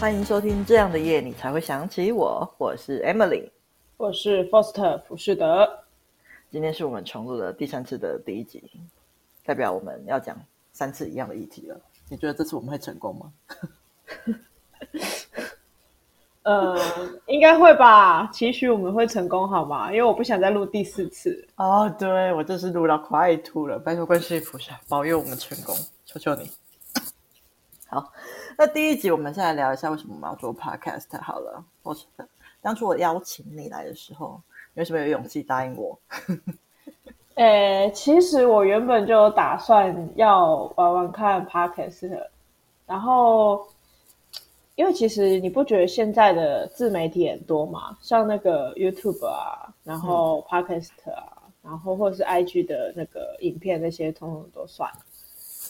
欢迎收听这样的夜，你才会想起我。我是 Emily，我是 Foster 福士德。今天是我们重录的第三次的第一集，代表我们要讲三次一样的议题了。你觉得这次我们会成功吗？呃，应该会吧。期许我们会成功，好吗？因为我不想再录第四次。哦，对，我这次录到快吐了，拜托观世音菩萨保佑我们成功，求求你。好。那第一集，我们先来聊一下为什么我们要做 podcast 好了。我当初我邀请你来的时候，你为什么有勇气答应我？呃、欸，其实我原本就有打算要玩玩看 podcast 的，然后因为其实你不觉得现在的自媒体很多嘛，像那个 YouTube 啊，然后 podcast 啊，嗯、然后或者是 IG 的那个影片那些，通通都算。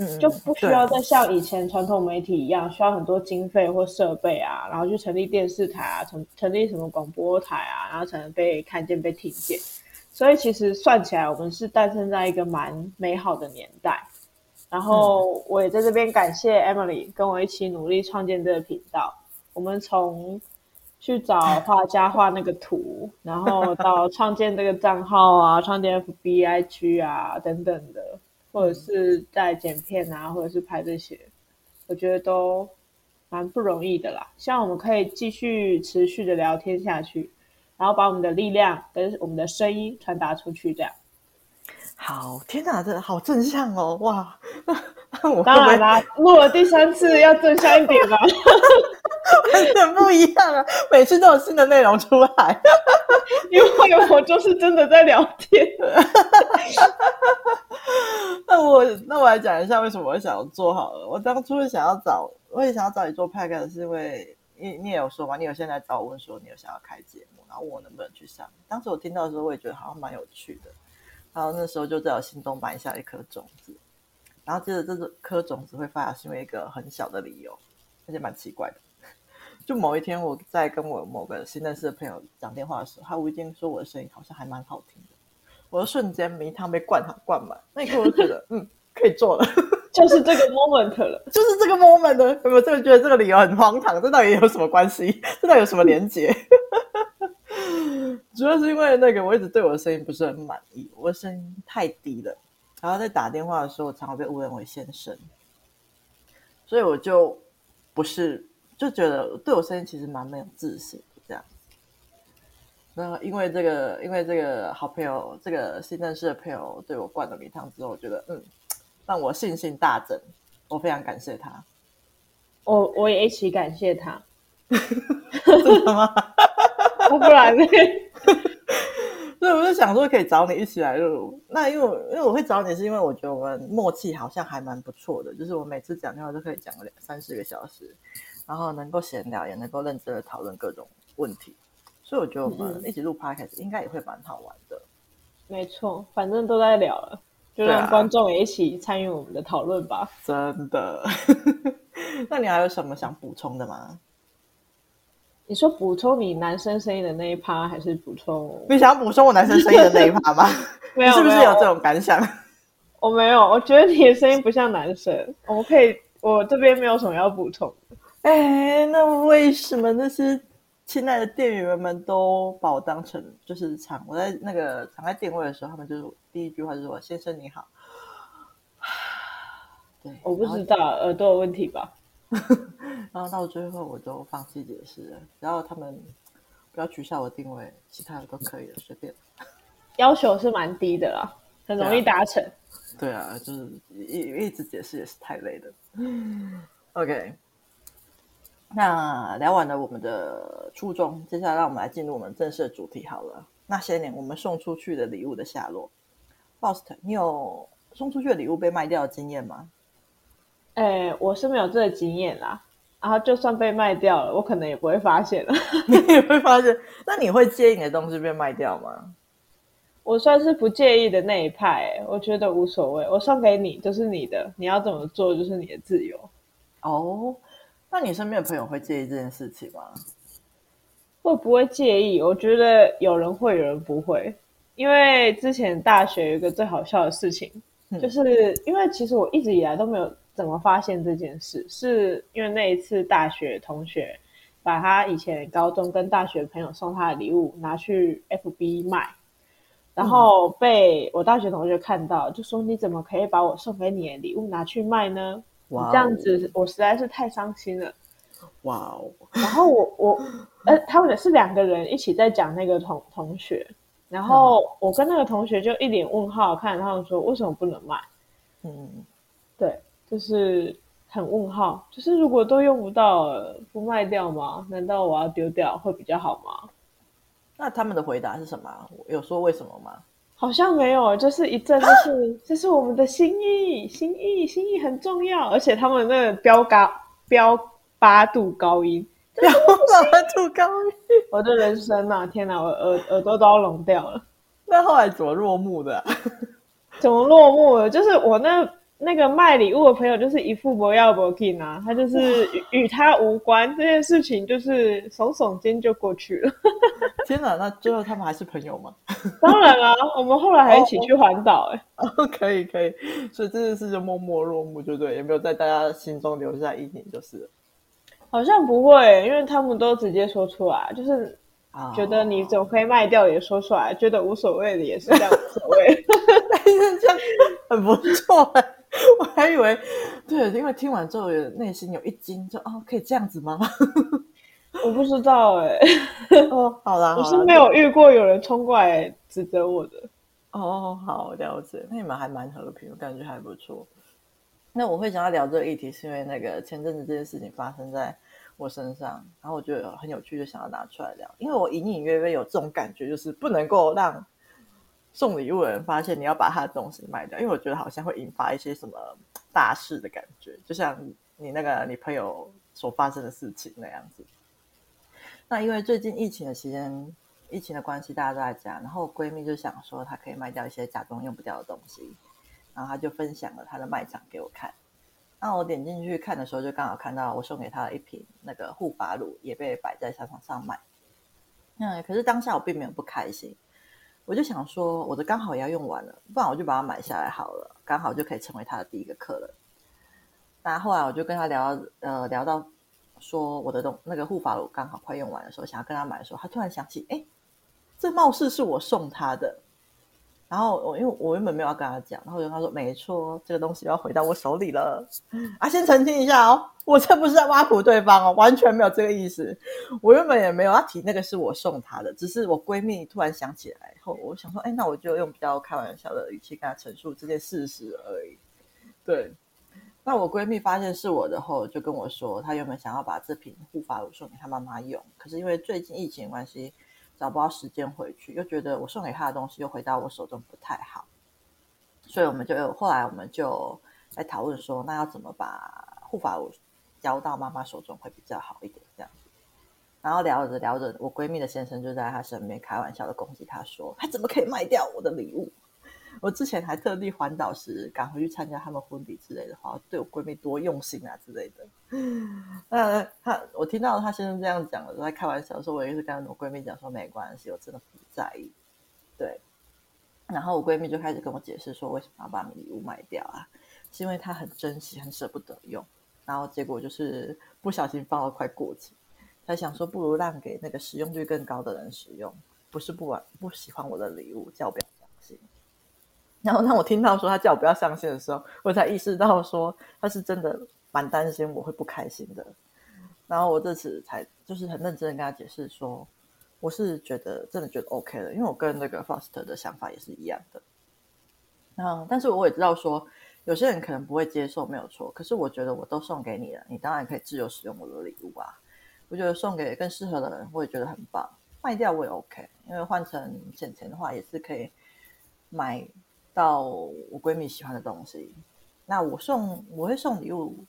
嗯、就不需要再像以前传统媒体一样，需要很多经费或设备啊，然后去成立电视台啊，成成立什么广播台啊，然后才能被看见、被听见。所以其实算起来，我们是诞生在一个蛮美好的年代。然后我也在这边感谢 Emily 跟我一起努力创建这个频道。我们从去找画家画那个图，然后到创建这个账号啊，创建 FB、IG 啊等等的。或者是在剪片啊，或者是拍这些，我觉得都蛮不容易的啦。希望我们可以继续持续的聊天下去，然后把我们的力量跟我们的声音传达出去，这样。好，天哪，这好正向哦，哇！我当然啦，录了第三次要正向一点吧，完全不一样啊！每次都有新的内容出来，因为我就是真的在聊天。那我那我来讲一下为什么我想要做好了。我当初想要找，我也想要找你做 podcast，是因为你你也有说嘛，你有先来找我问说你有想要开节目，然后问我能不能去上。当时我听到的时候，我也觉得好像蛮有趣的。然后那时候就在我心中埋下一颗种子。然后接着这颗种子会发芽，是因为一个很小的理由，而且蛮奇怪的。就某一天我在跟我某个新认识的朋友讲电话的时候，他无意间说我的声音好像还蛮好听的。我就瞬间迷汤被灌好灌满，那一刻我就觉得，嗯，可以做了，就是这个 moment 了，就是这个 moment 了。有没有这个觉得这个理由很荒唐？这到底有什么关系？这到底有什么连结？主要是因为那个我一直对我的声音不是很满意，我的声音太低了，然后在打电话的时候，我常常被误认为先生，所以我就不是就觉得对我声音其实蛮没有自信这样。那因为这个，因为这个好朋友，这个新认识的朋友对我灌了米汤之后，我觉得嗯，让我信心大增，我非常感谢他。我我也一起感谢他，真的吗？不然呢？我就想说可以找你一起来录。那因为因为我会找你，是因为我觉得我们默契好像还蛮不错的，就是我每次讲电话都可以讲个两三四个小时，然后能够闲聊，也能够认真的讨论各种问题。所以我觉得我们一起录 podcast 应该也会蛮好玩的。没错，反正都在聊了，就让观众也一起参与我们的讨论吧。真的？那你还有什么想补充的吗？你说补充你男生声音的那一趴，还是补充？你想要补充我男生声音的那一趴吗？没有，是不是有这种感想？我没有，我觉得你的声音不像男生。我们可以，我这边没有什么要补充。哎，那为什么那些？亲爱的店员们都把我当成就是常我在那个常在店位的时候，他们就是第一句话就是说：“先生你好。”对，我不知道耳朵有问题吧。然后到最后我就放弃解释了，然后他们不要取消我定位，其他的都可以了，随便。要求是蛮低的啦，很容易达成。对啊，对啊，就是一一直解释也是太累了。OK。那聊完了我们的初衷，接下来让我们来进入我们正式的主题好了。那些年我们送出去的礼物的下落，Bost，你有送出去的礼物被卖掉的经验吗？哎，我是没有这个经验啦。然后就算被卖掉了，我可能也不会发现了。你也会发现？那你会介意你的东西被卖掉吗？我算是不介意的那一派，我觉得无所谓。我送给你就是你的，你要怎么做就是你的自由。哦。那你身边的朋友会介意这件事情吗？会不会介意？我觉得有人会，有人不会。因为之前大学有一个最好笑的事情，嗯、就是因为其实我一直以来都没有怎么发现这件事，是因为那一次大学同学把他以前高中跟大学朋友送他的礼物拿去 FB 卖，然后被我大学同学看到，就说你怎么可以把我送给你的礼物拿去卖呢？哇，这样子我实在是太伤心了。哇哦！然后我我呃，他们也是两个人一起在讲那个同同学。然后我跟那个同学就一脸问号看他们说，为什么不能卖？嗯，对，就是很问号，就是如果都用不到了，不卖掉吗？难道我要丢掉会比较好吗？那他们的回答是什么？有说为什么吗？好像没有，就是一阵就是这是我们的心意，心意，心意很重要，而且他们那个标高标八度高音。要八度高音，我的人生啊！天哪，我耳耳朵都要聋掉了。那后来怎么落幕的、啊？怎么落幕了？就是我那那个卖礼物的朋友，就是一副不要不紧啊，他就是与与他无关这件事情，就是耸耸肩就过去了。天哪，那最后他们还是朋友吗？当然啊，我们后来还一起去环岛、欸，哎、哦，可以可以，所以这件事就默默落幕，就对，也没有在大家心中留下阴影，就是了。好像不会，因为他们都直接说出来，就是觉得你怎么可以卖掉也说出来，oh. 觉得无所谓的也是这样无所谓，但是这样很不错。我还以为，对，因为听完之后内心有一惊，就哦，可以这样子吗？我不知道哎。哦，好啦，我是没有遇过有人冲过来指责我的。哦，好了解，那你们还蛮和平，我感觉还不错。那我会想要聊这个议题，是因为那个前阵子这件事情发生在我身上，然后我觉得很有趣，就想要拿出来聊。因为我隐隐约约有这种感觉，就是不能够让送礼物的人发现你要把他的东西卖掉，因为我觉得好像会引发一些什么大事的感觉，就像你那个你朋友所发生的事情那样子。那因为最近疫情的期间，疫情的关系，大家都在家，然后闺蜜就想说，她可以卖掉一些假装用不掉的东西。然后她就分享了她的卖场给我看，那我点进去看的时候，就刚好看到我送给她的一瓶那个护发乳也被摆在商场上卖。嗯，可是当下我并没有不开心，我就想说我的刚好也要用完了，不然我就把它买下来好了，刚好就可以成为他的第一个客人。那后来我就跟他聊，呃，聊到说我的东那个护发乳刚好快用完的时候，想要跟他买的时候，他突然想起，哎，这貌似是我送他的。然后我因为我原本没有要跟他讲，然后我就跟他说：“没错，这个东西要回到我手里了。”啊，先澄清一下哦，我这不是在挖苦对方哦，完全没有这个意思。我原本也没有要提那个是我送他的，只是我闺蜜突然想起来后，我想说：“哎，那我就用比较开玩笑的语气跟他陈述这件事实而已。”对，那我闺蜜发现是我的后，就跟我说，她原本想要把这瓶护发乳送给她妈妈用，可是因为最近疫情关系。找不到时间回去，又觉得我送给她的东西又回到我手中不太好，所以我们就后来我们就在讨论说，那要怎么把护发乳交到妈妈手中会比较好一点这样。然后聊着聊着，我闺蜜的先生就在她身边开玩笑的攻击她说：“她怎么可以卖掉我的礼物？”我之前还特地环岛时赶回去参加他们婚礼之类的话，对我闺蜜多用心啊之类的。那她我听到她先生这样讲了，在开玩笑说，我也是跟我闺蜜讲说没关系，我真的不在意。对，然后我闺蜜就开始跟我解释说，为什么要把礼物卖掉啊？是因为她很珍惜，很舍不得用。然后结果就是不小心放了快过期，才想说不如让给那个使用率更高的人使用，不是不玩不喜欢我的礼物，叫我不要相信。然后当我听到说他叫我不要相信的时候，我才意识到说他是真的蛮担心我会不开心的。然后我这次才就是很认真的跟他解释说，我是觉得真的觉得 OK 的，因为我跟那个 Foster 的想法也是一样的。那但是我也知道说有些人可能不会接受，没有错。可是我觉得我都送给你了，你当然可以自由使用我的礼物啊。我觉得送给更适合的人，我也觉得很棒。卖掉我也 OK，因为换成钱钱的话也是可以买。到我闺蜜喜欢的东西，那我送我会送礼物，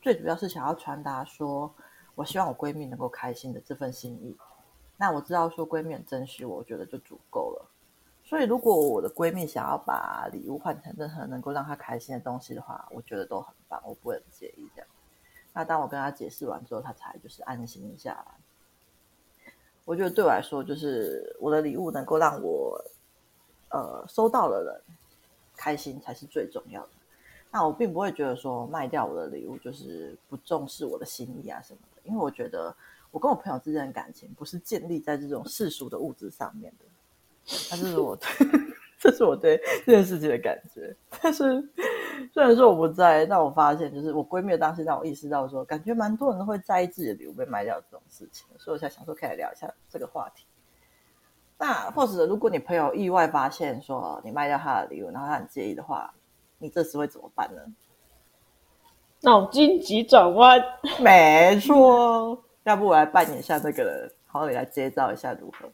最主要是想要传达说，我希望我闺蜜能够开心的这份心意。那我知道说闺蜜很珍惜我，我觉得就足够了。所以如果我的闺蜜想要把礼物换成任何能够让她开心的东西的话，我觉得都很棒，我不会很介意这样。那当我跟他解释完之后，他才就是安心下来。我觉得对我来说，就是我的礼物能够让我。呃，收到的人开心才是最重要的。那我并不会觉得说卖掉我的礼物就是不重视我的心意啊什么的，因为我觉得我跟我朋友之间的感情不是建立在这种世俗的物质上面的。那这是我对，这是我对这件事情的感觉。但是虽然说我不在，但我发现就是我闺蜜当时让我意识到说，感觉蛮多人都会在意自己的礼物被卖掉这种事情，所以我才想说可以来聊一下这个话题。那或者如果你朋友意外发现说你卖掉他的礼物，然后他很介意的话，你这时会怎么办呢？脑筋急转弯，没错。要不我来扮演一下这个人，然后你来接招一下如何？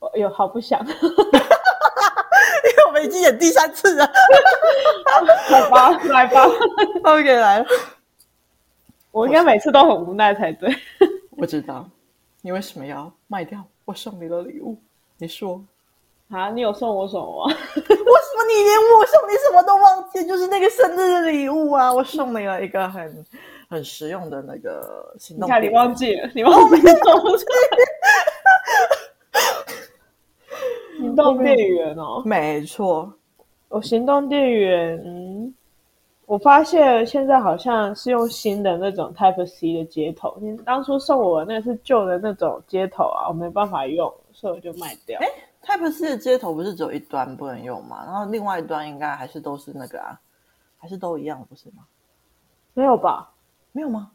哎呦好不想，们已经演第三次了。好吧，来吧，OK，来了。我应该每次都很无奈才对。我知道你为什么要卖掉我送你的礼物。你说啊？你有送我什么吗？为什么你连我送你什么都忘记？就是那个生日的礼物啊！我送你了一个很很实用的那个行动。你看，你忘记了，你忘记了行动电源哦，没错，我行动电源，嗯，我发现现在好像是用新的那种 Type C 的接头。你当初送我的那是旧的那种接头啊，我没办法用。所以我就卖掉。哎，Type C 的接头不是只有一端不能用吗？然后另外一端应该还是都是那个啊，还是都一样，不是吗？没有吧？没有吗？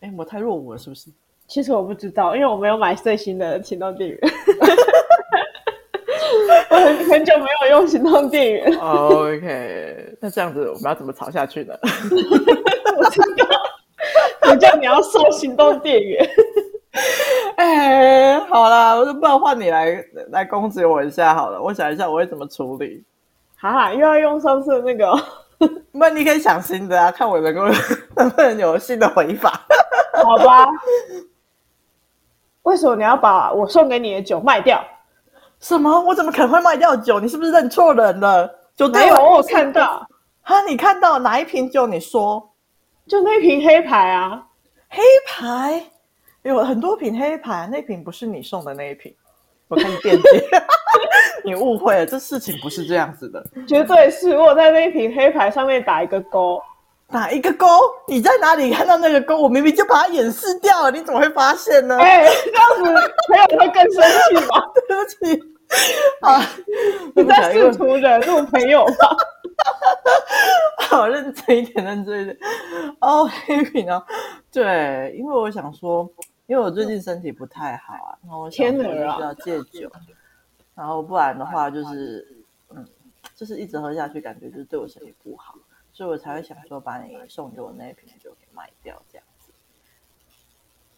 哎，我太落伍了，是不是？其实我不知道，因为我没有买最新的行动电源。我很很久没有用行动电源。OK，那这样子我们要怎么吵下去呢？我知道，我叫你要收行动电源。哎，好啦，我就不然换你来来攻击我一下好了。我想一下我会怎么处理。哈哈，又要用上次的那个，那你可以想新的啊，看我能够能不能有新的回法。好吧。为什么你要把我送给你的酒卖掉？什么？我怎么可能会卖掉酒？你是不是认错人了？酒对有，我有看到。哈，你看到哪一瓶酒？你说，就那瓶黑牌啊，黑牌。有很多瓶黑牌，那瓶不是你送的那一瓶。我看你惦记，你误会了，这事情不是这样子的，绝对是我在那一瓶黑牌上面打一个勾，打一个勾。你在哪里看到那个勾？我明明就把它掩饰掉了，你怎么会发现呢？哎、欸，这样子朋友会更生气吗？对不起，啊，你在试图惹怒朋友吗？好，认真一点，认真一点。哦，黑屏啊，对，因为我想说。因为我最近身体不太好啊，然后我想说需要戒酒，然后不然的话就是，嗯，就是一直喝下去，感觉就是对我身体不好，所以我才会想说把你送给我那一瓶酒给卖掉这样子。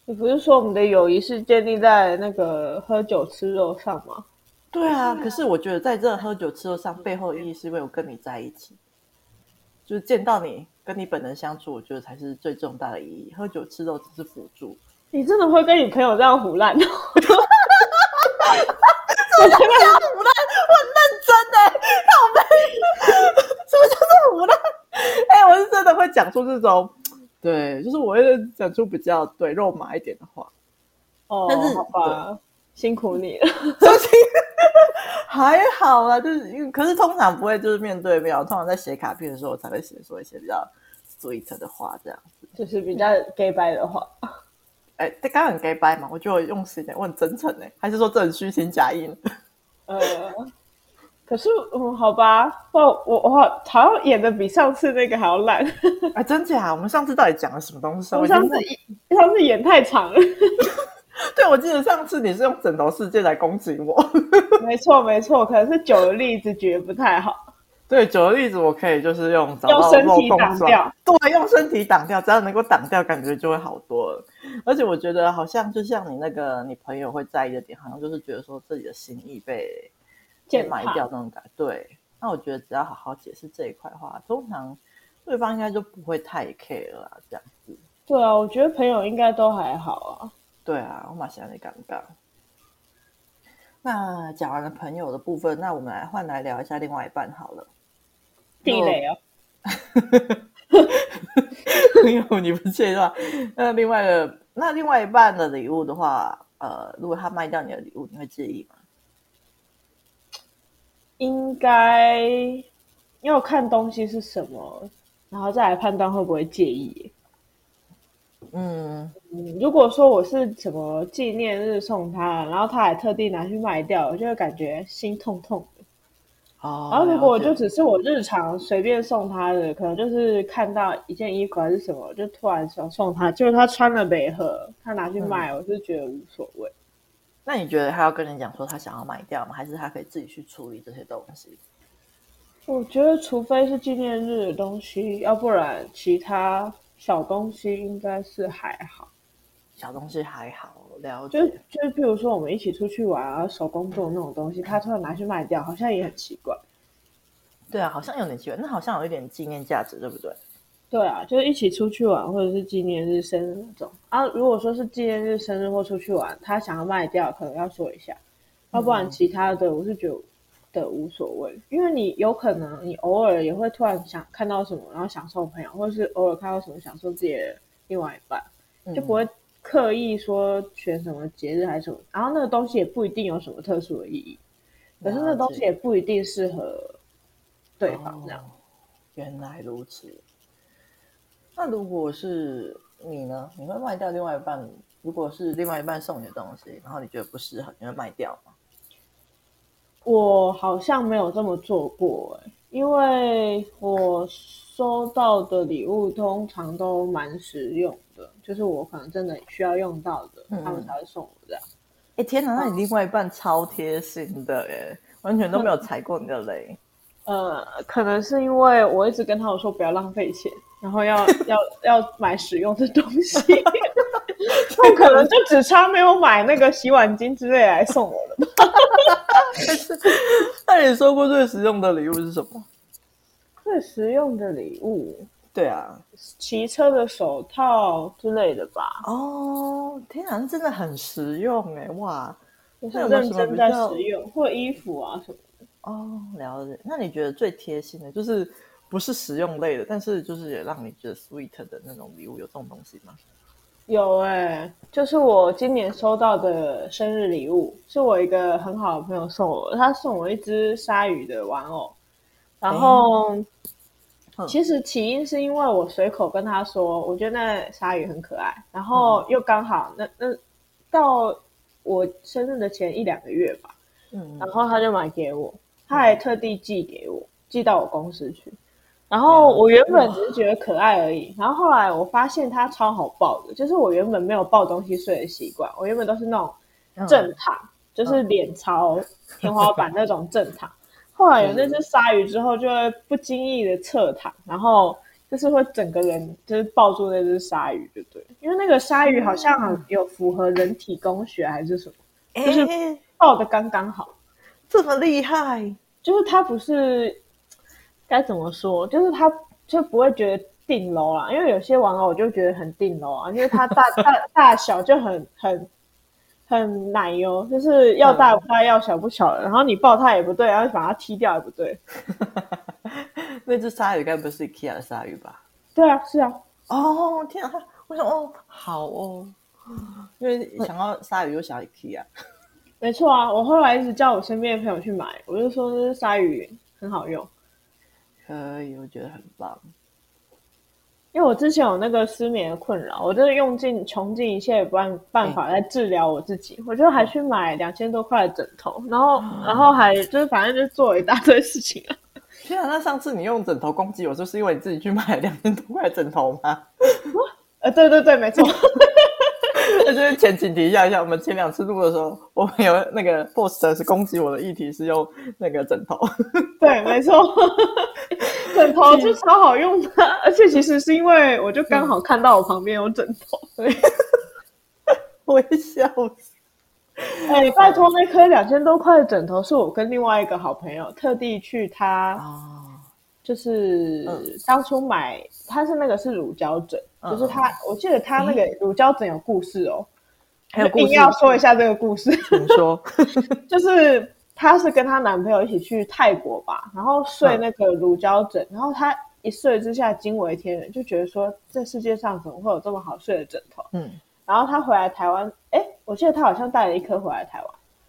你不是说我们的友谊是建立在那个喝酒吃肉上吗？对啊，可是我觉得在这喝酒吃肉上背后的意义是因为我跟你在一起，就是见到你跟你本人相处，我觉得才是最重大的意义。喝酒吃肉只是辅助。你真的会跟你朋友这样胡乱？我真的这样唬烂，我很认真的。靠北，什么叫做胡烂？哎、欸，我是真的会讲出这种，对，就是我会讲出比较对肉麻一点的话。哦，但是好吧，辛苦你了。还好啦，就是因为可是通常不会就是面对面，通常在写卡片的时候我才会写说一些比较 sweet 的话，这样子，就是比较 gay 掰的话。哎，这刚刚很 gay 掰嘛？我觉得我用心点，我很真诚哎，还是说这很虚情假意呢？呃，可是嗯，好吧，我我我好像演的比上次那个还要烂。哎，真假？我们上次到底讲了什么东西？我上次上次演太长了。对，我记得上次你是用枕头世界来攻击我。没错没错，可能是酒的例子举得不太好。对，酒的例子我可以就是用找到用身体挡掉，对，用身体挡掉，只要能够挡掉，感觉就会好多了。而且我觉得好像就像你那个你朋友会在意的点，好像就是觉得说自己的心意被被埋掉那种感觉。对，那我觉得只要好好解释这一块的话，通常对方应该就不会太 care 了啦，这样子。对啊，我觉得朋友应该都还好啊。对啊，我蛮想你尴尬。那讲完了朋友的部分，那我们来换来聊一下另外一半好了。地雷哦，没有你不介意的话，那另外的那另外一半的礼物的话，呃，如果他卖掉你的礼物，你会介意吗？应该要看东西是什么，然后再来判断会不会介意。嗯嗯，如果说我是什么纪念日送他，然后他还特地拿去卖掉，我就会感觉心痛痛的。哦，然后如果就只是我日常随便送他的，可能就是看到一件衣服还是什么，就突然想送他，就是他穿了没合，他拿去卖，嗯、我是觉得无所谓。那你觉得他要跟你讲说他想要卖掉吗？还是他可以自己去处理这些东西？我觉得除非是纪念日的东西，要不然其他。小东西应该是还好，小东西还好，了解。就就比如说我们一起出去玩啊，手工做那种东西，他突然拿去卖掉，好像也很奇怪。对啊，好像有点奇怪，那好像有一点纪念价值，对不对？对啊，就是一起出去玩，或者是纪念日、生日那种啊。如果说是纪念日、生日或出去玩，他想要卖掉，可能要说一下，要不然其他的，我是觉得。无所谓，因为你有可能你偶尔也会突然想看到什么，然后想送朋友，或者是偶尔看到什么想送自己的另外一半，嗯、就不会刻意说选什么节日还是什么，然后那个东西也不一定有什么特殊的意义，可是那个东西也不一定适合对方这样。哦、原来如此，那如果是你呢？你会卖掉另外一半？如果是另外一半送你的东西，然后你觉得不适合，你会卖掉吗？我好像没有这么做过哎，因为我收到的礼物通常都蛮实用的，就是我可能真的需要用到的，嗯、他们才会送我这样。哎天哪，那你另外一半超贴心的耶，完全都没有踩过你的雷。呃，可能是因为我一直跟他们说不要浪费钱，然后要要要买实用的东西，他可能就只差没有买那个洗碗巾之类来送我了。那你收过最实用的礼物是什么？最实用的礼物？对啊，骑车的手套之类的吧。哦，天啊，真的很实用哎！哇，我是认真在实用，或衣服啊什么的。哦，了解。那你觉得最贴心的，就是不是实用类的，但是就是也让你觉得 sweet 的那种礼物，有这种东西吗？有哎、欸，就是我今年收到的生日礼物，是我一个很好的朋友送我的，他送我一只鲨鱼的玩偶。然后，其实起因是因为我随口跟他说，我觉得那鲨鱼很可爱，然后又刚好那那到我生日的前一两个月吧，嗯，然后他就买给我，他还特地寄给我，寄到我公司去。然后我原本只是觉得可爱而已，然后后来我发现它超好抱的，就是我原本没有抱东西睡的习惯，我原本都是那种正躺，嗯、就是脸朝天花板那种正躺。后来有那只鲨鱼之后，就会不经意的侧躺，然后就是会整个人就是抱住那只鲨鱼，就对，因为那个鲨鱼好像有符合人体工学还是什么，就是抱的刚刚好，这么厉害，就是它不是。该怎么说？就是他就不会觉得定楼啦，因为有些玩偶我就觉得很定楼啊，因为它大 大大小就很很很奶油，就是要大不大，要小不小的。然后你抱它也不对，然后把它踢掉也不对。那只鲨鱼该不是 IKEA 的鲨鱼吧？对啊，是啊。哦天啊！我想哦，好哦，因为想要鲨鱼又想要 IKEA。没错啊，我后来一直叫我身边的朋友去买，我就说那只鲨鱼很好用。可以，我觉得很棒。因为我之前有那个失眠的困扰，我就是用尽穷尽一切办办法来治疗我自己。欸、我就还去买两千多块的枕头，然后、嗯、然后还就是反正就做了一大堆事情啊。天啊，那上次你用枕头攻击我，就是因为你自己去买两千多块的枕头吗？呃，对对对，没错。那就是前情提一下一下，我们前两次录的时候，我们有那个 post 是攻击我的议题是用那个枕头。对，没错，枕头是超好用的，而且其实是因为我就刚好看到我旁边有枕头，我会笑死。哎、欸，拜托，那颗两千多块的枕头是我跟另外一个好朋友特地去他。哦就是当初买，他是那个是乳胶枕，嗯、就是他，我记得他那个乳胶枕有故事哦，还有故事，一定要说一下这个故事。怎么说，就是她是跟她男朋友一起去泰国吧，然后睡那个乳胶枕，嗯、然后她一睡之下惊为天人，就觉得说这世界上怎么会有这么好睡的枕头？嗯，然后她回来台湾，哎，我记得她好像带了一颗回来台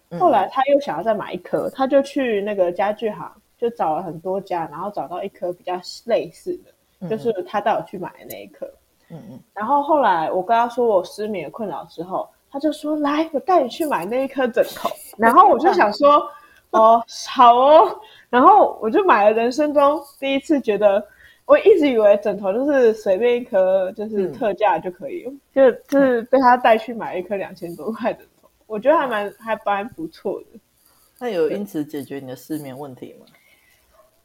湾，后来她又想要再买一颗，她就去那个家具行，就找了很多家，然后找到一颗比较类似的，就是她带我去买的那一颗。嗯嗯嗯。然后后来我跟他说我失眠困扰之后，他就说：“来，我带你去买那一颗枕头。”然后我就想说：“哦，好哦。”然后我就买了人生中第一次觉得，我一直以为枕头就是随便一颗，就是特价就可以，就就是被他带去买一颗两千多块的。我觉得还蛮还蛮不错的。那有因此解决你的失眠问题吗？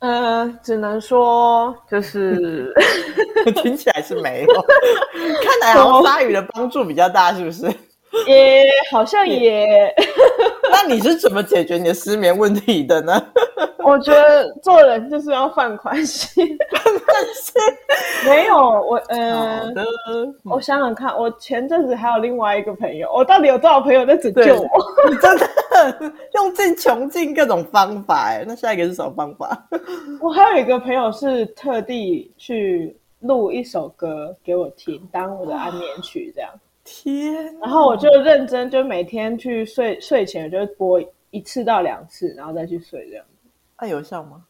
呃，只能说就是 听起来是没有。看来好像鲨鱼的帮助比较大，是不是？也好像也。那你是怎么解决你的失眠问题的呢？我觉得做人就是要放宽心，放宽心。没有我，呃，我想想看，我前阵子还有另外一个朋友，我到底有多少朋友在拯救我？你真的用尽穷尽各种方法哎。那下一个是什么方法？我还有一个朋友是特地去录一首歌给我听，当我的安眠曲这样。天，然后我就认真，就每天去睡睡前就播一次到两次，然后再去睡这样。那、啊、有效吗？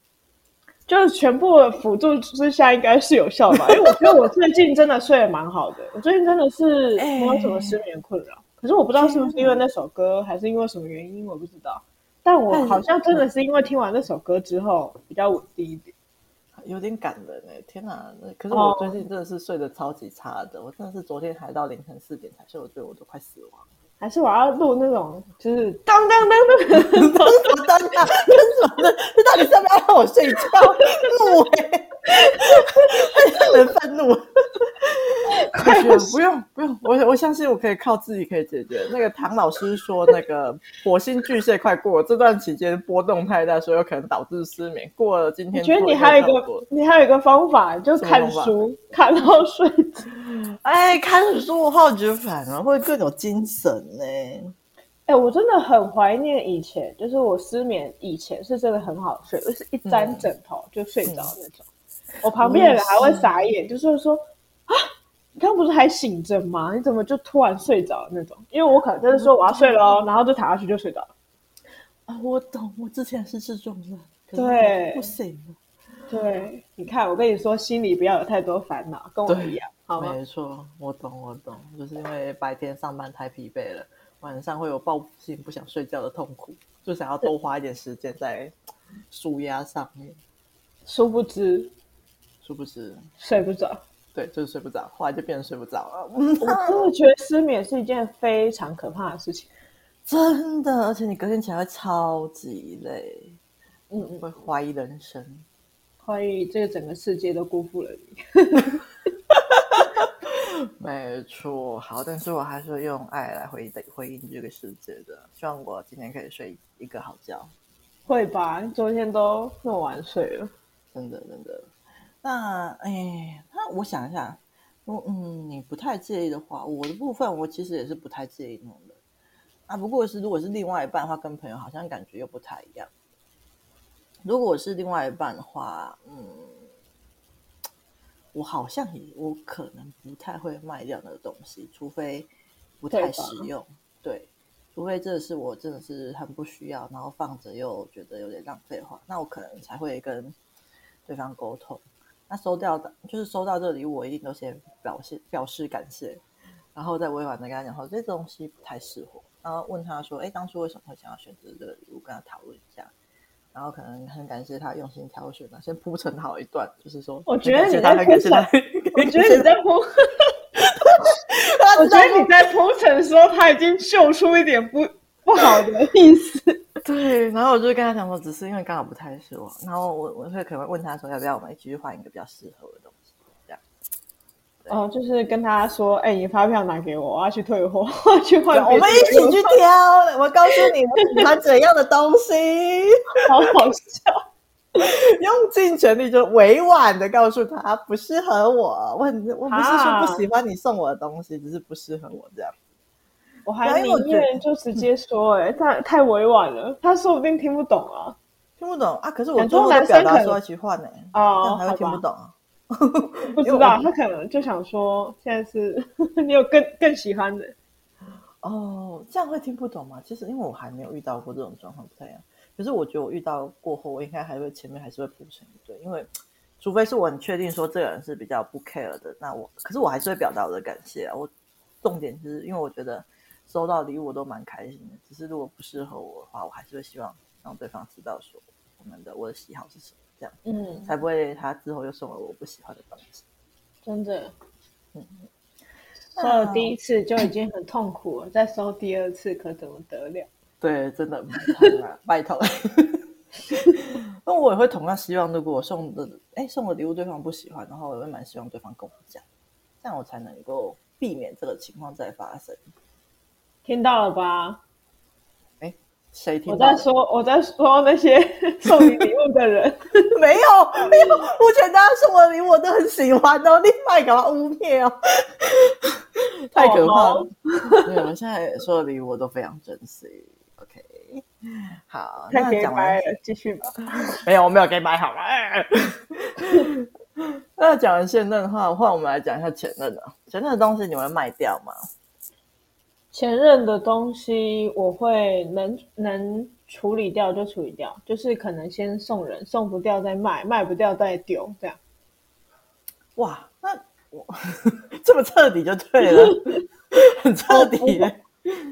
就是全部辅助之下，应该是有效吧？因为我觉得我最近真的睡得蛮好的，我最近真的是没有什么失眠困扰。欸、可是我不知道是不是因为那首歌，还是因为什么原因，我不知道。但我好像真的是因为听完那首歌之后比较稳定一点。有点感人哎！天哪，可是我最近真的是睡得超级差的，哦、我真的是昨天还到凌晨四点才睡，我觉得我都快死亡了。还是我要录那种，就是当当当当当当当当，什么的？你到底是不是要让我睡觉？怒哎！太让人愤怒。快不用不用，我我相信我可以靠自己可以解决。那个唐老师说，那个火星巨蟹快过了，这段期间波动太大，所以有可能导致失眠。过了今天，我觉得你还有一个，你还有一个方法，就是看书看到睡着。哎，看书我好，觉得反而会更有精神呢。哎，我真的很怀念以前，就是我失眠以前是真的很好睡，就是一沾枕头就睡着那种。嗯、我旁边的人还会傻眼，就是说啊。你刚不是还醒着吗？你怎么就突然睡着那种？因为我可能就是说我要睡了哦，然后就躺下去就睡着了。啊，我懂，我之前是这种的，对，不行了。对，你看，我跟你说，心里不要有太多烦恼，跟我一样，没错，我懂，我懂，就是因为白天上班太疲惫了，晚上会有报复性不想睡觉的痛苦，就想要多花一点时间在舒压上面。殊不知，殊不知睡不着。对，就是睡不着，后来就变成睡不着了。我真的觉得失眠是一件非常可怕的事情，真的，而且你隔天起来会超级累，嗯，会怀疑人生，怀疑这个整个世界都辜负了你。没错，好，但是我还是用爱来回应回应这个世界的，希望我今天可以睡一个好觉。会吧？昨天都那么晚睡了，真的，真的。那哎，那我想一下，我嗯，你不太介意的话，我的部分我其实也是不太介意弄的。啊，不过是如果是另外一半的话，跟朋友好像感觉又不太一样。如果是另外一半的话，嗯，我好像也我可能不太会卖掉那个东西，除非不太实用。对，对，除非这是我真的是很不需要，然后放着又觉得有点浪费的话，那我可能才会跟对方沟通。那收掉的，就是收到这个礼物，我一定都先表示表示感谢，然后再委婉的跟他讲说，这东西不太适合，然后问他说，哎，当初为什么会想要选择这个礼物，跟他讨论一下，然后可能很感谢他用心挑选，先铺陈好一段，就是说，我觉得你在铺 陈，我觉得你在铺，我觉得你在铺陈的时候他已经秀出一点不不好的意思。对，然后我就跟他讲说，只是因为刚好不太适合，然后我我会可能会问他说，要不要我们继续换一个比较适合的东西。哦，就是跟他说，哎，你发票拿给我，我要去退货，我 要去换。我们一起去挑，我告诉你，我喜欢怎样的东西，好好笑。用尽全力就委婉的告诉他不适合我，我很我不是说不喜欢你送我的东西，啊、只是不适合我这样。我还宁愿就直接说、欸，哎，太太委婉了，他说不定听不懂啊，听不懂啊。可是我最后表达说要去换呢，哦，还会听不懂啊？不知道，他可能就想说，现在是 你有更更喜欢的。哦，这样会听不懂吗？其实因为我还没有遇到过这种状况，不太一样。可是我觉得我遇到过后，我应该还会前面还是会铺成一堆，因为除非是我很确定说这个人是比较不 care 的，那我可是我还是会表达我的感谢啊。我重点就是因为我觉得收到礼物我都蛮开心的，只是如果不适合我的话，我还是会希望让对方知道说我们的我的喜好是什么，这样嗯，才不会他之后又送了我不喜欢的东西。真的，嗯。收了第一次就已经很痛苦了，再收第二次可怎么得了？对，真的拜托，拜托。那我也会同样希望，如果我送的哎送的礼物对方不喜欢，然后我也会蛮希望对方跟我讲，这样我才能够避免这个情况再发生。听到了吧？哎，谁听？我在说，我在说那些 送你礼物的人，没 有没有，目前大家送我的礼物我都很喜欢哦，你快给他污蔑哦。太可怕了！对，我现在说的礼物我都非常珍惜。OK，好，太讲完了，继续吧。没有，我没有给你买好了。那讲完现任的话，换我们来讲一下前任的。前任的东西你会卖掉吗？前任的东西我会能能处理掉就处理掉，就是可能先送人，送不掉再卖，卖不掉再丢，这样。哇，那。我 这么彻底就对了，很彻底。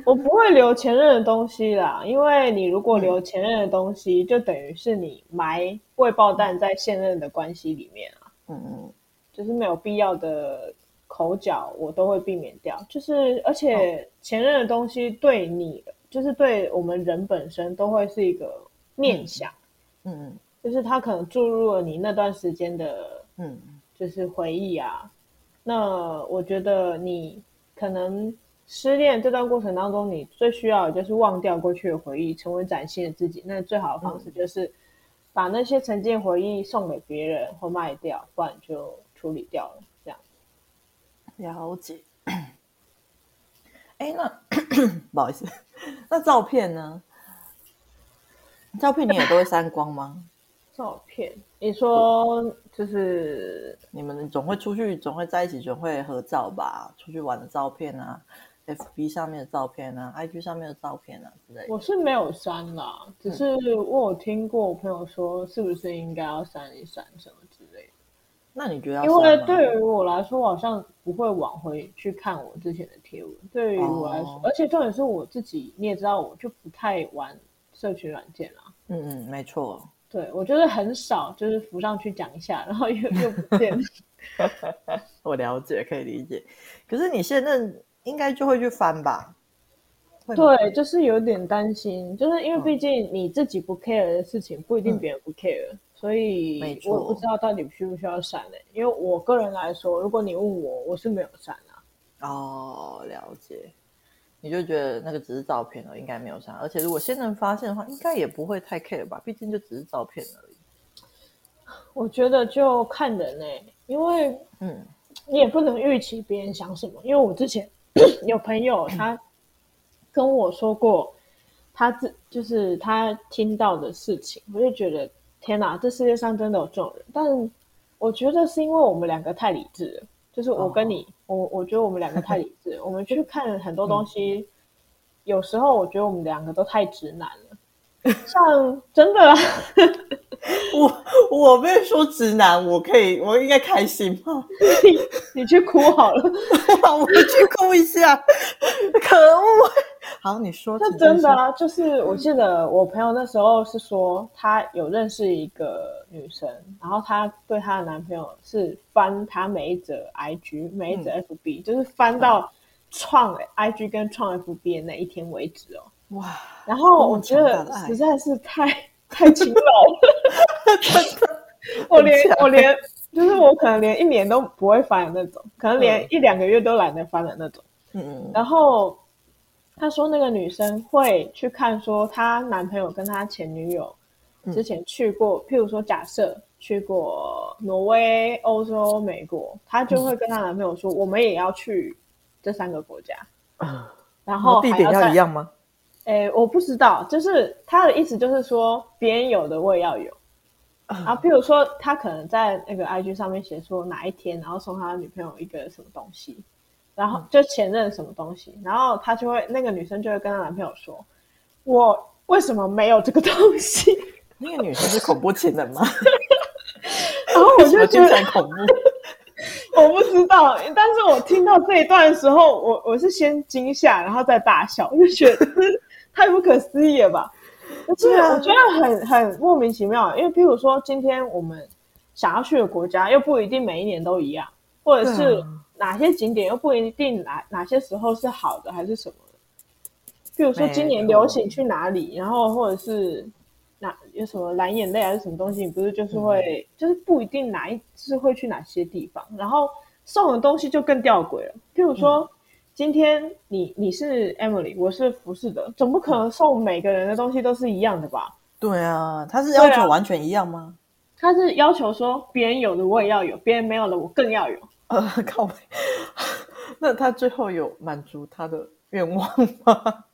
我不会留前任的东西啦，因为你如果留前任的东西，嗯、就等于是你埋未爆弹在现任的关系里面啊。嗯嗯，就是没有必要的口角，我都会避免掉。就是而且前任的东西对你，就是对我们人本身都会是一个念想。嗯嗯，就是他可能注入了你那段时间的，嗯，就是回忆啊。那我觉得你可能失恋这段过程当中，你最需要的就是忘掉过去的回忆，成为崭新的自己。那最好的方式就是把那些曾经回忆送给别人或卖掉，不然就处理掉了。了解。哎，那不好意思，那照片呢？照片你也都会删光吗？照片，你说就是你们总会出去，总会在一起，总会合照吧？出去玩的照片啊，FB 上面的照片啊，IG 上面的照片啊之类的。我是没有删啦，只是我有听过我朋友说，是不是应该要删一删什么的？那你觉得？因为对于我来说，我好像不会往回去看我之前的贴文。对于我来说，哦、而且重点是我自己，你也知道，我就不太玩社群软件啦。嗯嗯，没错。对，我就是很少，就是浮上去讲一下，然后又又不见。我了解，可以理解。可是你现在应该就会去翻吧？对，就是有点担心，就是因为毕竟你自己不 care 的事情，不一定别人不 care，嗯，所以我不知道到底需不需要删呢？因为我个人来说，如果你问我，我是没有删啊。哦，了解。你就觉得那个只是照片了，应该没有删。而且如果现在发现的话，应该也不会太 care 吧？毕竟就只是照片而已。我觉得就看人呢、欸，因为嗯，你也不能预期别人想什么。因为我之前 有朋友他跟我说过，他自就是他听到的事情，我就觉得天哪，这世界上真的有这种人。但我觉得是因为我们两个太理智了。就是我跟你，哦、我我觉得我们两个太理智，我们去看很多东西，嗯、有时候我觉得我们两个都太直男了。像真的 啦，我我被说直男，我可以，我应该开心吗？你你去哭好了，我去哭一下，可恶。好，你说，那真的啊，就是我记得我朋友那时候是说，她有认识一个女生，然后她对她的男朋友是翻她每一则 IG，每一则 FB，、嗯、就是翻到创 IG 跟创 FB 的那一天为止哦。哇！然后我觉得实在是太太勤劳了，真的，我连我连就是我可能连一年都不会翻的那种，可能连一两个月都懒得翻的那种。嗯嗯，然后。他说那个女生会去看，说她男朋友跟她前女友之前去过，嗯、譬如说假设去过挪威、欧洲、美国，她就会跟她男朋友说，嗯、我们也要去这三个国家。嗯、然后地点要一样吗？诶，我不知道，就是他的意思就是说，别人有的我也要有。嗯、然后譬如说，他可能在那个 IG 上面写说哪一天，然后送他女朋友一个什么东西。然后就前任什么东西，然后他就会那个女生就会跟她男朋友说：“我为什么没有这个东西？” 那个女生是恐怖情人吗？然后我就觉得恐怖。我不知道，但是我听到这一段的时候，我我是先惊吓，然后再大笑，我就觉得太不可思议了吧？对啊，我觉得很很莫名其妙，因为譬如说今天我们想要去的国家又不一定每一年都一样，或者是哪些景点又不一定哪哪些时候是好的还是什么的。譬如说今年流行去哪里，然后或者是。哪有什么蓝眼泪还是什么东西？你不是就是会，嗯、就是不一定哪一次会去哪些地方，然后送的东西就更吊诡了。譬如说，嗯、今天你你是 Emily，我是服侍的，总不可能送每个人的东西都是一样的吧？对啊，他是要求完全一样吗？他是要求说别人有的我也要有，别人没有的我更要有。呃，靠北，那他最后有满足他的愿望吗？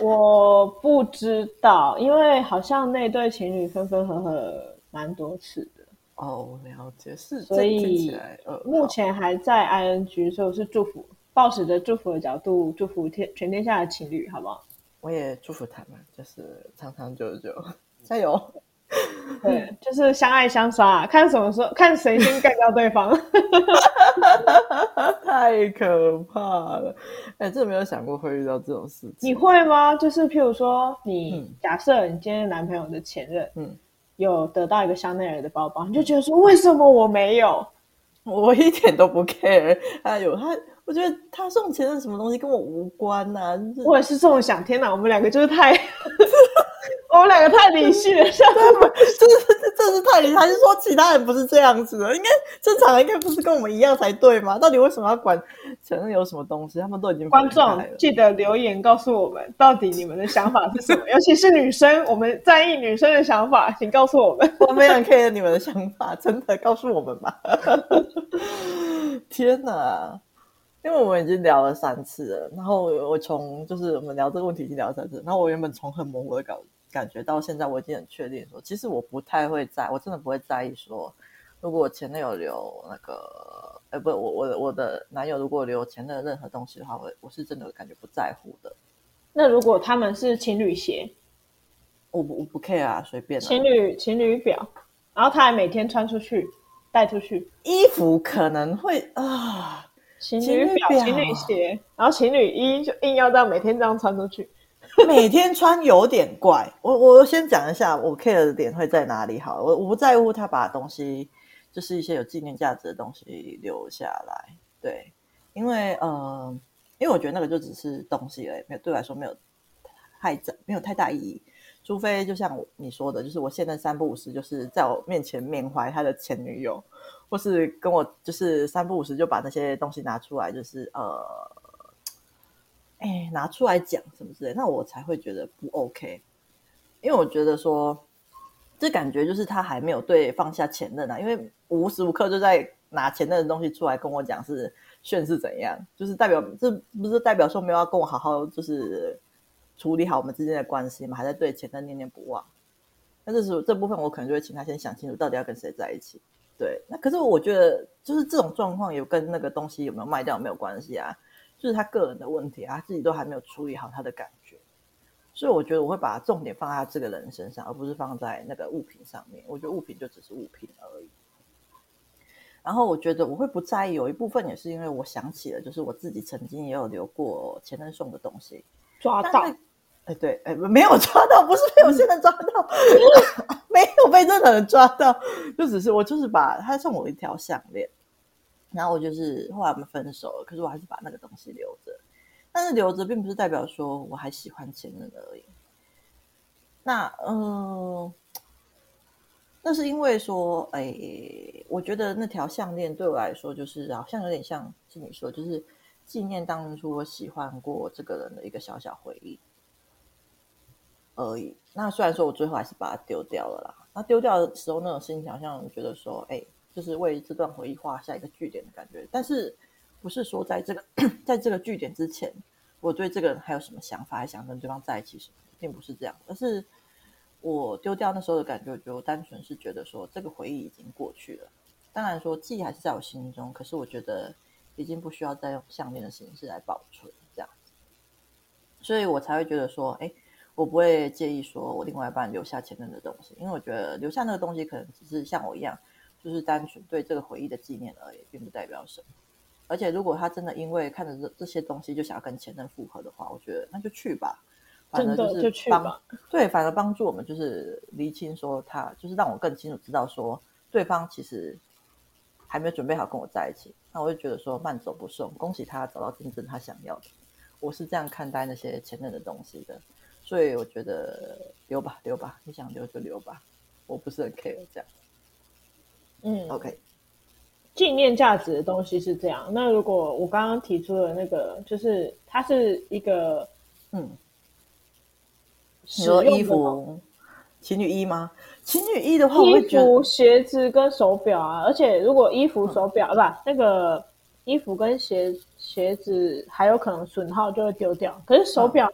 我不知道，因为好像那对情侣分分合合蛮多次的哦，了解是，所以目前还在 ing，所以我是祝福，抱持着祝福的角度，祝福天全天下的情侣，好不好？我也祝福他们，就是长长久久，加油。对，就是相爱相杀，看什么时候看谁先干掉对方，太可怕了！哎，真的没有想过会遇到这种事情。你会吗？就是譬如说，你、嗯、假设你今天男朋友的前任，嗯，有得到一个香奈儿的包包，你就觉得说，为什么我没有？我一点都不 care。哎呦，他，我觉得他送前任什么东西跟我无关呐、啊。就是、我也是这么想。天哪，我们两个就是太。我们两个太理性了，像他们，这是这是太理性，还是说其他人不是这样子的？应该正常人应该不是跟我们一样才对吗？到底为什么要管前任有什么东西？他们都已经观众记得留言告诉我们，到底你们的想法是什么？尤其是女生，我们在意女生的想法，请告诉我们。我没人 care 你们的想法，真的告诉我们吧。天哪！因为我们已经聊了三次了，然后我从就是我们聊这个问题已经聊了三次，然后我原本从很模糊的感。感觉到现在我已经很确定说，其实我不太会在，我真的不会在意说，如果我前男友留那个，哎，不，我我我的男友如果留前任任何东西的话，我我是真的感觉不在乎的。那如果他们是情侣鞋，我不我不 care 啊，随便。情侣情侣表，然后他还每天穿出去带出去，衣服可能会啊，情侣表、情侣鞋，然后情侣衣就硬要这样每天这样穿出去。每天穿有点怪，我我先讲一下我 care 的点会在哪里好了，我我不在乎他把东西，就是一些有纪念价值的东西留下来，对，因为呃，因为我觉得那个就只是东西而已，没有对我来说没有太大没有太大意义，除非就像你说的，就是我现在三不五时就是在我面前缅怀他的前女友，或是跟我就是三不五时就把那些东西拿出来，就是呃。哎，拿出来讲什么之类，那我才会觉得不 OK，因为我觉得说，这感觉就是他还没有对放下前任啊，因为无时无刻就在拿前任的东西出来跟我讲是炫是怎样，就是代表这不是代表说没有要跟我好好就是处理好我们之间的关系嘛，还在对前任念念不忘。那这时候这部分我可能就会请他先想清楚，到底要跟谁在一起。对，那可是我觉得就是这种状况有跟那个东西有没有卖掉没有关系啊。就是他个人的问题啊，他自己都还没有处理好他的感觉，所以我觉得我会把重点放在他这个人身上，而不是放在那个物品上面。我觉得物品就只是物品而已。然后我觉得我会不在意，有一部分也是因为我想起了，就是我自己曾经也有留过前任送的东西，抓到，哎对，哎没有抓到，不是被我现在抓到，没有被任何人抓到，就只是我就是把他送我一条项链。然后我就是后来我们分手了，可是我还是把那个东西留着。但是留着并不是代表说我还喜欢前任而已。那嗯、呃，那是因为说，哎，我觉得那条项链对我来说就是好像有点像是你说，就是纪念当初我喜欢过这个人的一个小小回忆而已。那虽然说我最后还是把它丢掉了啦。那丢掉的时候那种心情，好像觉得说，哎。就是为这段回忆画下一个句点的感觉，但是不是说在这个 在这个句点之前，我对这个人还有什么想法，还想跟对方在一起什么，并不是这样。而是我丢掉那时候的感觉，我就单纯是觉得说这个回忆已经过去了。当然说记忆还是在我心中，可是我觉得已经不需要再用项链的形式来保存这样，所以我才会觉得说，哎，我不会介意说我另外一半留下前任的东西，因为我觉得留下那个东西可能只是像我一样，就是单纯对这个回忆的纪念而已，并不代表什么。而且如果他真的因为看着这这些东西就想要跟前任复合的话，我觉得那就去吧，反正就是帮对，反而帮助我们就是厘清说他就是让我更清楚知道说对方其实还没有准备好跟我在一起，那我就觉得说慢走不送，恭喜他找到真正他想要的，我是这样看待那些前任的东西的，所以我觉得留吧留吧，你想留就留吧，我不是很 care 这样，嗯，OK。纪念价值的东西是这样。那如果我刚刚提出的那个，就是它是一个，嗯，你说衣服、情侣衣吗？情侣衣的话，衣服、鞋子跟手表啊。而且如果衣服、手表、嗯、不，那个衣服跟鞋鞋子还有可能损耗就会丢掉。可是手表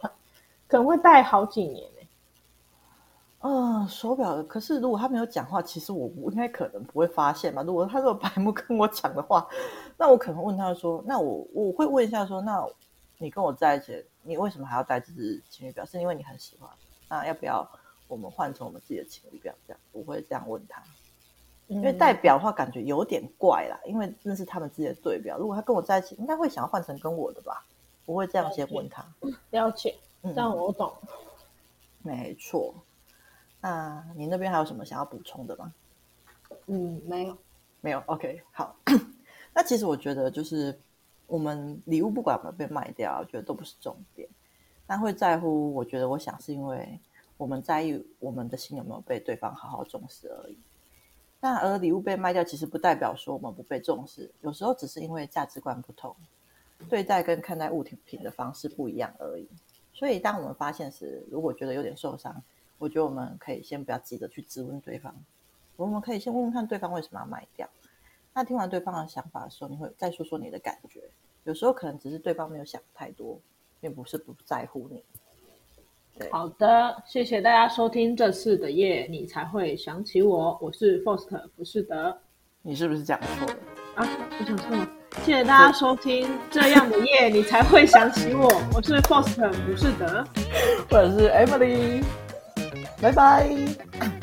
可能会戴好几年。嗯，手表。可是如果他没有讲话，其实我应该可能不会发现吧。如果他这个白目跟我讲的话，那我可能问他说：“那我我会问一下说，那你跟我在一起，你为什么还要戴这只情侣表？是因为你很喜欢？那要不要我们换成我们自己的情侣表？这样我会这样问他。因为戴表的话，感觉有点怪啦。因为那是他们自己的对表。如果他跟我在一起，应该会想要换成跟我的吧？我会这样先问他。了解，这样我懂。嗯、没错。那你那边还有什么想要补充的吗？嗯，没有，没有。OK，好。那其实我觉得，就是我们礼物不管有没有被卖掉，我觉得都不是重点。但会在乎，我觉得，我想是因为我们在意我们的心有没有被对方好好重视而已。那而礼物被卖掉，其实不代表说我们不被重视，有时候只是因为价值观不同，对待跟看待物品的方式不一样而已。所以，当我们发现时，如果觉得有点受伤，我觉得我们可以先不要急着去质问对方，我们可以先问问看对方为什么要卖掉。那听完对方的想法的时候，你会再说说你的感觉。有时候可能只是对方没有想太多，并不是不在乎你。好的，谢谢大家收听这次的夜，你才会想起我。我是 Foster，不是德，你是不是讲错了啊？我讲错了。谢谢大家收听这样的夜，你才会想起我。我是 Foster，不是德，我是 Emily。拜拜。